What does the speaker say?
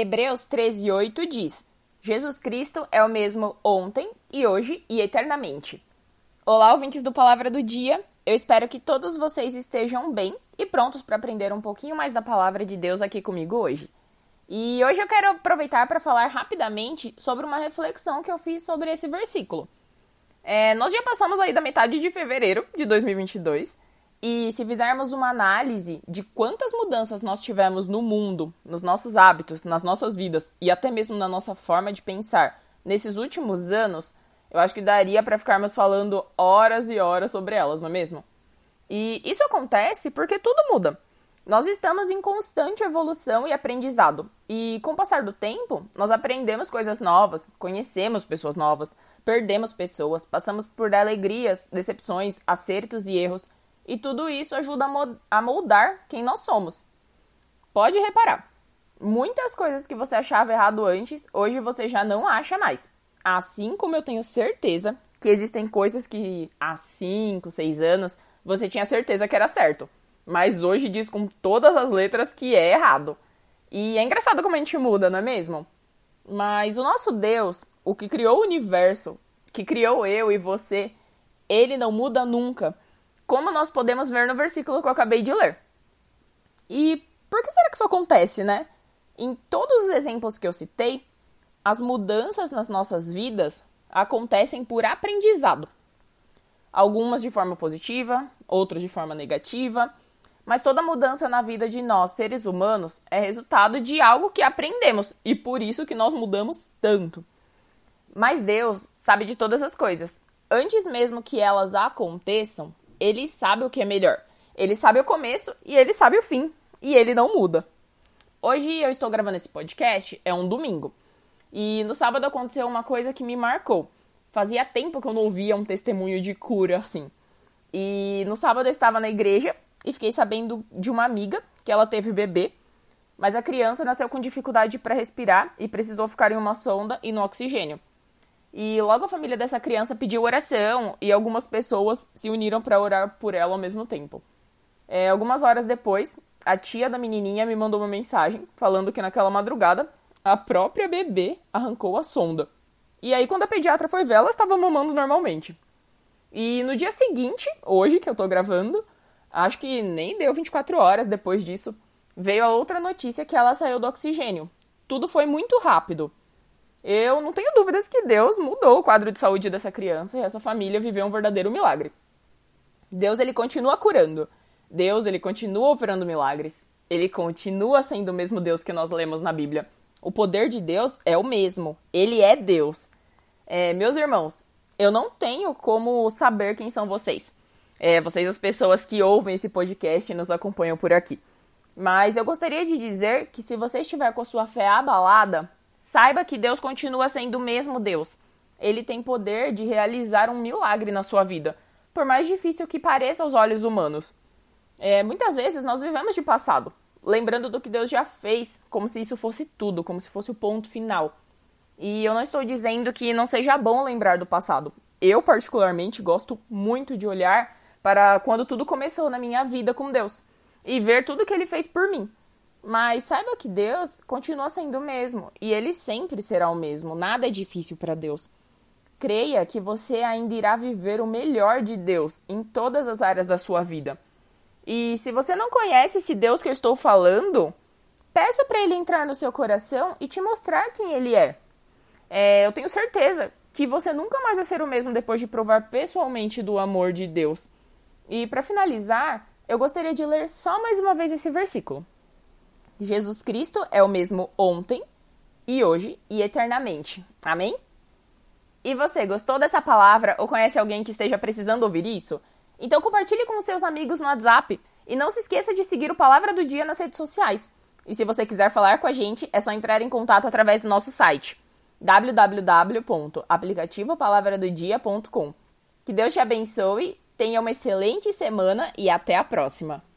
Hebreus 13:8 diz: Jesus Cristo é o mesmo ontem e hoje e eternamente. Olá, ouvintes do Palavra do Dia. Eu espero que todos vocês estejam bem e prontos para aprender um pouquinho mais da palavra de Deus aqui comigo hoje. E hoje eu quero aproveitar para falar rapidamente sobre uma reflexão que eu fiz sobre esse versículo. É, nós já passamos aí da metade de fevereiro de 2022 e se fizermos uma análise de quantas mudanças nós tivemos no mundo, nos nossos hábitos, nas nossas vidas e até mesmo na nossa forma de pensar nesses últimos anos, eu acho que daria para ficarmos falando horas e horas sobre elas, não é mesmo? E isso acontece porque tudo muda. Nós estamos em constante evolução e aprendizado, e com o passar do tempo, nós aprendemos coisas novas, conhecemos pessoas novas, perdemos pessoas, passamos por alegrias, decepções, acertos e erros, e tudo isso ajuda a moldar quem nós somos. Pode reparar, muitas coisas que você achava errado antes, hoje você já não acha mais. Assim como eu tenho certeza que existem coisas que há 5, 6 anos você tinha certeza que era certo mas hoje diz com todas as letras que é errado. E é engraçado como a gente muda, não é mesmo? Mas o nosso Deus, o que criou o universo, que criou eu e você, ele não muda nunca. Como nós podemos ver no versículo que eu acabei de ler. E por que será que isso acontece, né? Em todos os exemplos que eu citei, as mudanças nas nossas vidas acontecem por aprendizado. Algumas de forma positiva, outras de forma negativa, mas toda mudança na vida de nós, seres humanos, é resultado de algo que aprendemos e por isso que nós mudamos tanto. Mas Deus sabe de todas as coisas. Antes mesmo que elas aconteçam, ele sabe o que é melhor. Ele sabe o começo e ele sabe o fim. E ele não muda. Hoje eu estou gravando esse podcast, é um domingo. E no sábado aconteceu uma coisa que me marcou. Fazia tempo que eu não ouvia um testemunho de cura assim. E no sábado eu estava na igreja e fiquei sabendo de uma amiga que ela teve bebê, mas a criança nasceu com dificuldade para respirar e precisou ficar em uma sonda e no oxigênio. E logo a família dessa criança pediu oração e algumas pessoas se uniram para orar por ela ao mesmo tempo. É, algumas horas depois, a tia da menininha me mandou uma mensagem falando que naquela madrugada a própria bebê arrancou a sonda. E aí, quando a pediatra foi ver, ela estava mamando normalmente. E no dia seguinte, hoje que eu tô gravando, acho que nem deu 24 horas depois disso, veio a outra notícia que ela saiu do oxigênio. Tudo foi muito rápido. Eu não tenho dúvidas que Deus mudou o quadro de saúde dessa criança e essa família viveu um verdadeiro milagre. Deus ele continua curando. Deus ele continua operando milagres. Ele continua sendo o mesmo Deus que nós lemos na Bíblia. O poder de Deus é o mesmo. Ele é Deus. É, meus irmãos, eu não tenho como saber quem são vocês é, vocês, as pessoas que ouvem esse podcast e nos acompanham por aqui. Mas eu gostaria de dizer que se você estiver com a sua fé abalada, saiba que Deus continua sendo o mesmo Deus. Ele tem poder de realizar um milagre na sua vida, por mais difícil que pareça aos olhos humanos. É, muitas vezes nós vivemos de passado, lembrando do que Deus já fez, como se isso fosse tudo, como se fosse o ponto final. E eu não estou dizendo que não seja bom lembrar do passado. Eu, particularmente, gosto muito de olhar para quando tudo começou na minha vida com Deus e ver tudo que ele fez por mim. Mas saiba que Deus continua sendo o mesmo e ele sempre será o mesmo. Nada é difícil para Deus. Creia que você ainda irá viver o melhor de Deus em todas as áreas da sua vida. E se você não conhece esse Deus que eu estou falando, peça para ele entrar no seu coração e te mostrar quem ele é. é. Eu tenho certeza que você nunca mais vai ser o mesmo depois de provar pessoalmente do amor de Deus. E para finalizar, eu gostaria de ler só mais uma vez esse versículo. Jesus Cristo é o mesmo ontem e hoje e eternamente. Amém? E você, gostou dessa palavra ou conhece alguém que esteja precisando ouvir isso? Então compartilhe com seus amigos no WhatsApp e não se esqueça de seguir o Palavra do Dia nas redes sociais. E se você quiser falar com a gente, é só entrar em contato através do nosso site www.aplicativopalavradodia.com. Que Deus te abençoe Tenha uma excelente semana e até a próxima!